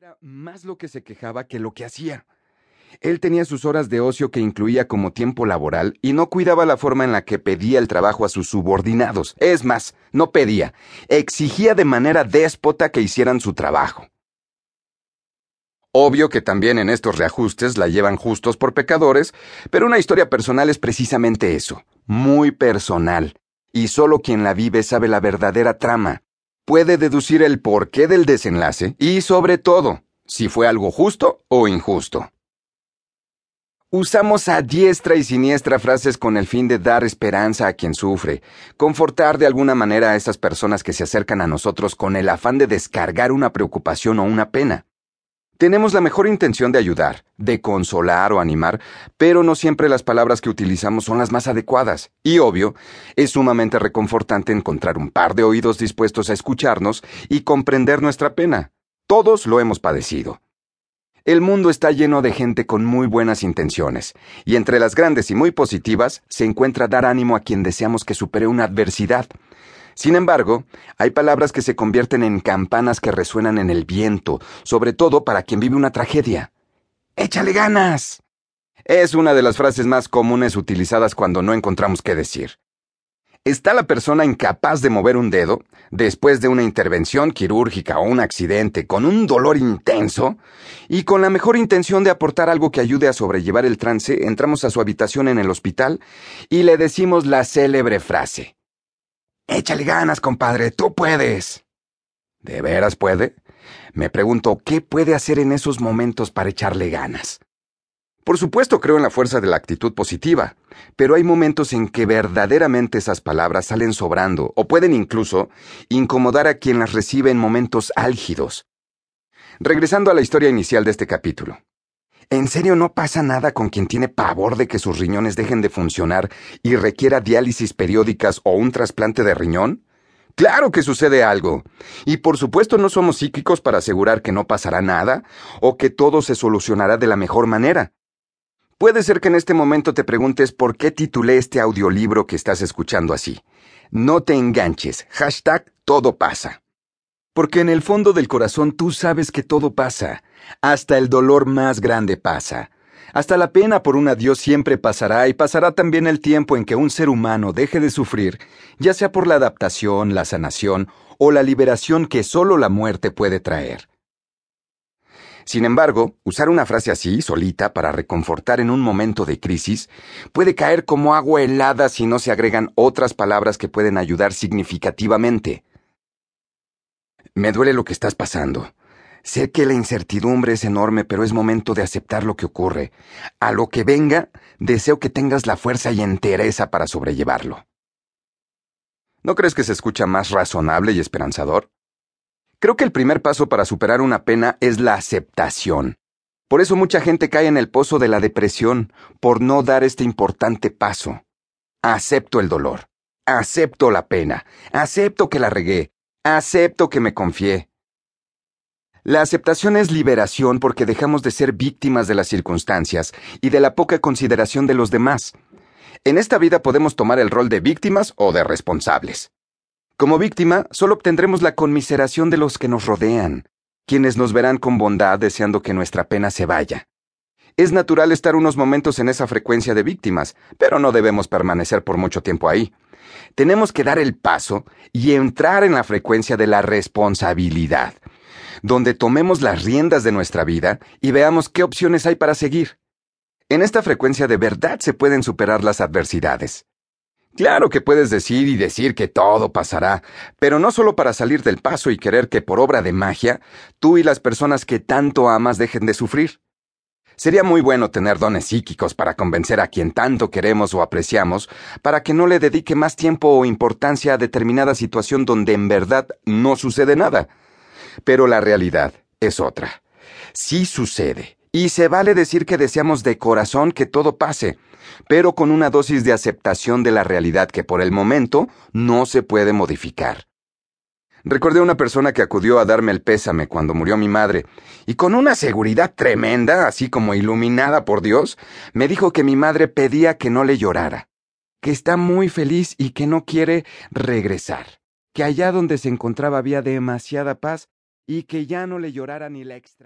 Era más lo que se quejaba que lo que hacía. Él tenía sus horas de ocio que incluía como tiempo laboral y no cuidaba la forma en la que pedía el trabajo a sus subordinados. Es más, no pedía, exigía de manera déspota que hicieran su trabajo. Obvio que también en estos reajustes la llevan justos por pecadores, pero una historia personal es precisamente eso, muy personal, y solo quien la vive sabe la verdadera trama, puede deducir el porqué del desenlace y, sobre todo, si fue algo justo o injusto. Usamos a diestra y siniestra frases con el fin de dar esperanza a quien sufre, confortar de alguna manera a esas personas que se acercan a nosotros con el afán de descargar una preocupación o una pena. Tenemos la mejor intención de ayudar, de consolar o animar, pero no siempre las palabras que utilizamos son las más adecuadas. Y obvio, es sumamente reconfortante encontrar un par de oídos dispuestos a escucharnos y comprender nuestra pena. Todos lo hemos padecido. El mundo está lleno de gente con muy buenas intenciones, y entre las grandes y muy positivas se encuentra dar ánimo a quien deseamos que supere una adversidad. Sin embargo, hay palabras que se convierten en campanas que resuenan en el viento, sobre todo para quien vive una tragedia. ¡Échale ganas! Es una de las frases más comunes utilizadas cuando no encontramos qué decir. ¿Está la persona incapaz de mover un dedo después de una intervención quirúrgica o un accidente con un dolor intenso? Y con la mejor intención de aportar algo que ayude a sobrellevar el trance, entramos a su habitación en el hospital y le decimos la célebre frase. Échale ganas, compadre, tú puedes. ¿De veras puede? Me pregunto, ¿qué puede hacer en esos momentos para echarle ganas? Por supuesto creo en la fuerza de la actitud positiva, pero hay momentos en que verdaderamente esas palabras salen sobrando o pueden incluso incomodar a quien las recibe en momentos álgidos. Regresando a la historia inicial de este capítulo. ¿En serio no pasa nada con quien tiene pavor de que sus riñones dejen de funcionar y requiera diálisis periódicas o un trasplante de riñón? Claro que sucede algo. Y por supuesto no somos psíquicos para asegurar que no pasará nada o que todo se solucionará de la mejor manera. Puede ser que en este momento te preguntes por qué titulé este audiolibro que estás escuchando así. No te enganches. Hashtag todo pasa. Porque en el fondo del corazón tú sabes que todo pasa. Hasta el dolor más grande pasa. Hasta la pena por un adiós siempre pasará y pasará también el tiempo en que un ser humano deje de sufrir, ya sea por la adaptación, la sanación o la liberación que solo la muerte puede traer. Sin embargo, usar una frase así, solita, para reconfortar en un momento de crisis, puede caer como agua helada si no se agregan otras palabras que pueden ayudar significativamente. Me duele lo que estás pasando. Sé que la incertidumbre es enorme, pero es momento de aceptar lo que ocurre. A lo que venga, deseo que tengas la fuerza y entereza para sobrellevarlo. ¿No crees que se escucha más razonable y esperanzador? Creo que el primer paso para superar una pena es la aceptación. Por eso mucha gente cae en el pozo de la depresión, por no dar este importante paso. Acepto el dolor. Acepto la pena. Acepto que la regué. Acepto que me confié. La aceptación es liberación porque dejamos de ser víctimas de las circunstancias y de la poca consideración de los demás. En esta vida podemos tomar el rol de víctimas o de responsables. Como víctima, solo obtendremos la conmiseración de los que nos rodean, quienes nos verán con bondad deseando que nuestra pena se vaya. Es natural estar unos momentos en esa frecuencia de víctimas, pero no debemos permanecer por mucho tiempo ahí. Tenemos que dar el paso y entrar en la frecuencia de la responsabilidad, donde tomemos las riendas de nuestra vida y veamos qué opciones hay para seguir. En esta frecuencia de verdad se pueden superar las adversidades. Claro que puedes decir y decir que todo pasará, pero no solo para salir del paso y querer que por obra de magia tú y las personas que tanto amas dejen de sufrir. Sería muy bueno tener dones psíquicos para convencer a quien tanto queremos o apreciamos para que no le dedique más tiempo o importancia a determinada situación donde en verdad no sucede nada. Pero la realidad es otra. Sí sucede. Y se vale decir que deseamos de corazón que todo pase, pero con una dosis de aceptación de la realidad que por el momento no se puede modificar. Recordé a una persona que acudió a darme el pésame cuando murió mi madre, y con una seguridad tremenda, así como iluminada por Dios, me dijo que mi madre pedía que no le llorara, que está muy feliz y que no quiere regresar, que allá donde se encontraba había demasiada paz y que ya no le llorara ni la extra.